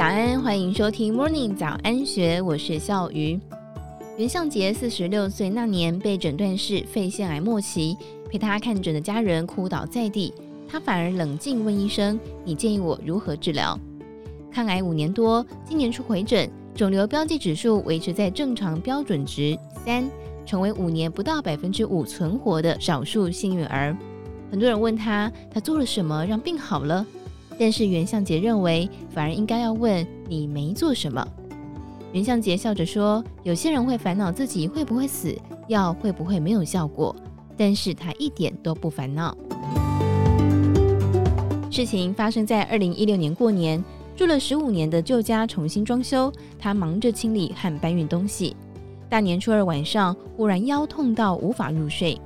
早安，欢迎收听 Morning 早安学，我是笑鱼。袁向杰四十六岁那年被诊断是肺腺癌末期，陪他看诊的家人哭倒在地，他反而冷静问医生：“你建议我如何治疗？”抗癌五年多，今年初回诊，肿瘤标记指数维持在正常标准值三，成为五年不到百分之五存活的少数幸运儿。很多人问他，他做了什么让病好了？但是袁相杰认为，反而应该要问你没做什么。袁相杰笑着说：“有些人会烦恼自己会不会死，药会不会没有效果，但是他一点都不烦恼。”事情发生在二零一六年过年，住了十五年的旧家重新装修，他忙着清理和搬运东西。大年初二晚上，忽然腰痛到无法入睡。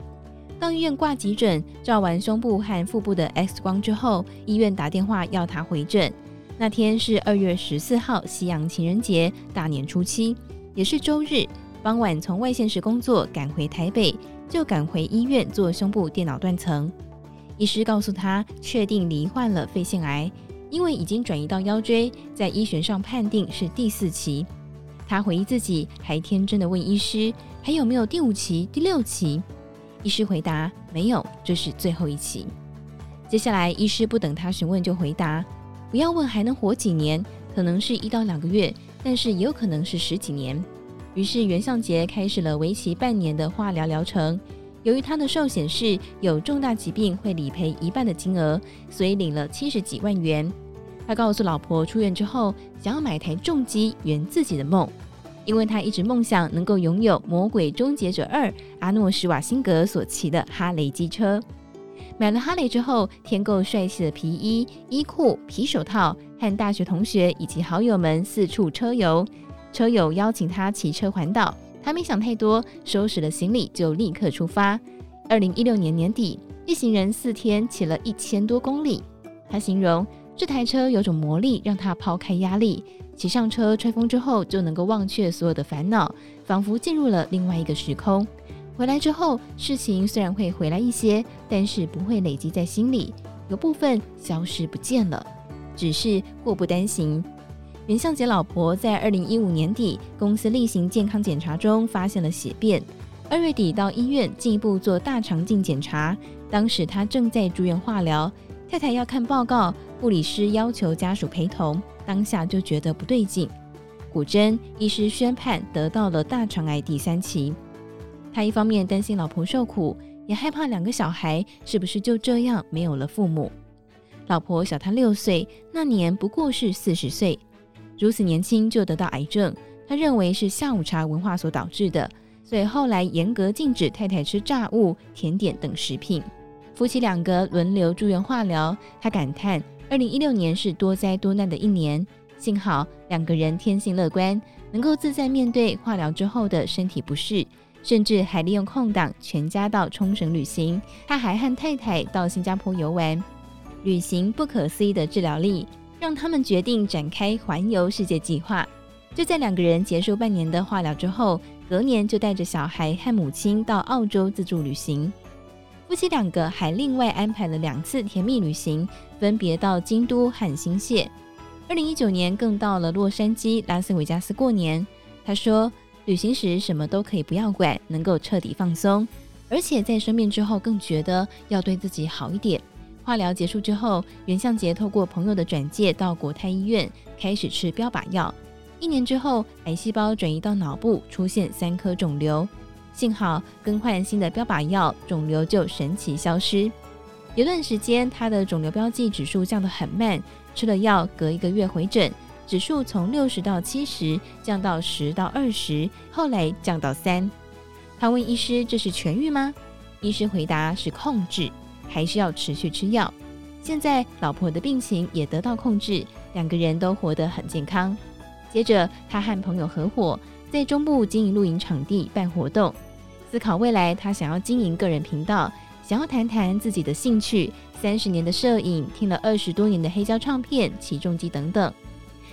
到医院挂急诊，照完胸部和腹部的 X 光之后，医院打电话要他回诊。那天是二月十四号，西洋情人节，大年初七，也是周日。傍晚从外县市工作赶回台北，就赶回医院做胸部电脑断层。医师告诉他，确定罹患了肺腺癌，因为已经转移到腰椎，在医学上判定是第四期。他回忆自己还天真的问医师，还有没有第五期、第六期？医师回答：“没有，这是最后一期。”接下来，医师不等他询问就回答：“不要问还能活几年，可能是一到两个月，但是也有可能是十几年。”于是袁向杰开始了为期半年的化疗疗程。由于他的寿险是有重大疾病会理赔一半的金额，所以领了七十几万元。他告诉老婆，出院之后想要买台重机圆自己的梦。因为他一直梦想能够拥有《魔鬼终结者二》阿诺·施瓦辛格所骑的哈雷机车。买了哈雷之后，添购帅气的皮衣、衣裤、皮手套，和大学同学以及好友们四处车游。车友邀请他骑车环岛，他没想太多，收拾了行李就立刻出发。二零一六年年底，一行人四天骑了一千多公里。他形容这台车有种魔力，让他抛开压力。骑上车，吹风之后就能够忘却所有的烦恼，仿佛进入了另外一个时空。回来之后，事情虽然会回来一些，但是不会累积在心里，有部分消失不见了，只是祸不单行。袁向杰老婆在二零一五年底公司例行健康检查中发现了血便，二月底到医院进一步做大肠镜检查，当时他正在住院化疗，太太要看报告，护理师要求家属陪同。当下就觉得不对劲，古真医师宣判得到了大肠癌第三期。他一方面担心老婆受苦，也害怕两个小孩是不是就这样没有了父母。老婆小他六岁，那年不过是四十岁，如此年轻就得到癌症，他认为是下午茶文化所导致的，所以后来严格禁止太太吃炸物、甜点等食品。夫妻两个轮流住院化疗，他感叹。二零一六年是多灾多难的一年，幸好两个人天性乐观，能够自在面对化疗之后的身体不适，甚至还利用空档全家到冲绳旅行。他还和太太到新加坡游玩。旅行不可思议的治疗力，让他们决定展开环游世界计划。就在两个人结束半年的化疗之后，隔年就带着小孩和母亲到澳洲自助旅行。夫妻两个还另外安排了两次甜蜜旅行，分别到京都和新泻。二零一九年更到了洛杉矶、拉斯维加斯过年。他说，旅行时什么都可以不要管，能够彻底放松，而且在生病之后更觉得要对自己好一点。化疗结束之后，袁相杰透过朋友的转介到国泰医院，开始吃标靶药。一年之后，癌细胞转移到脑部，出现三颗肿瘤。幸好更换新的标靶药，肿瘤就神奇消失。有段时间，他的肿瘤标记指数降得很慢，吃了药隔一个月回诊，指数从六十到七十降到十到二十，后来降到三。他问医师：“这是痊愈吗？”医师回答：“是控制，还是要持续吃药。”现在老婆的病情也得到控制，两个人都活得很健康。接着，他和朋友合伙在中部经营露营场地办活动。思考未来，他想要经营个人频道，想要谈谈自己的兴趣，三十年的摄影，听了二十多年的黑胶唱片、起重机等等。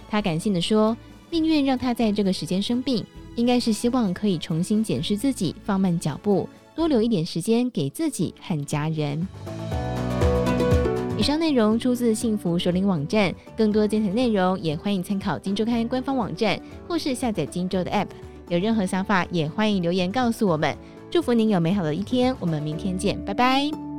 他感性的说：“命运让他在这个时间生病，应该是希望可以重新检视自己，放慢脚步，多留一点时间给自己和家人。”以上内容出自幸福首领网站，更多精彩内容也欢迎参考《金周刊》官方网站或是下载《金周》的 App。有任何想法也欢迎留言告诉我们。祝福您有美好的一天，我们明天见，拜拜。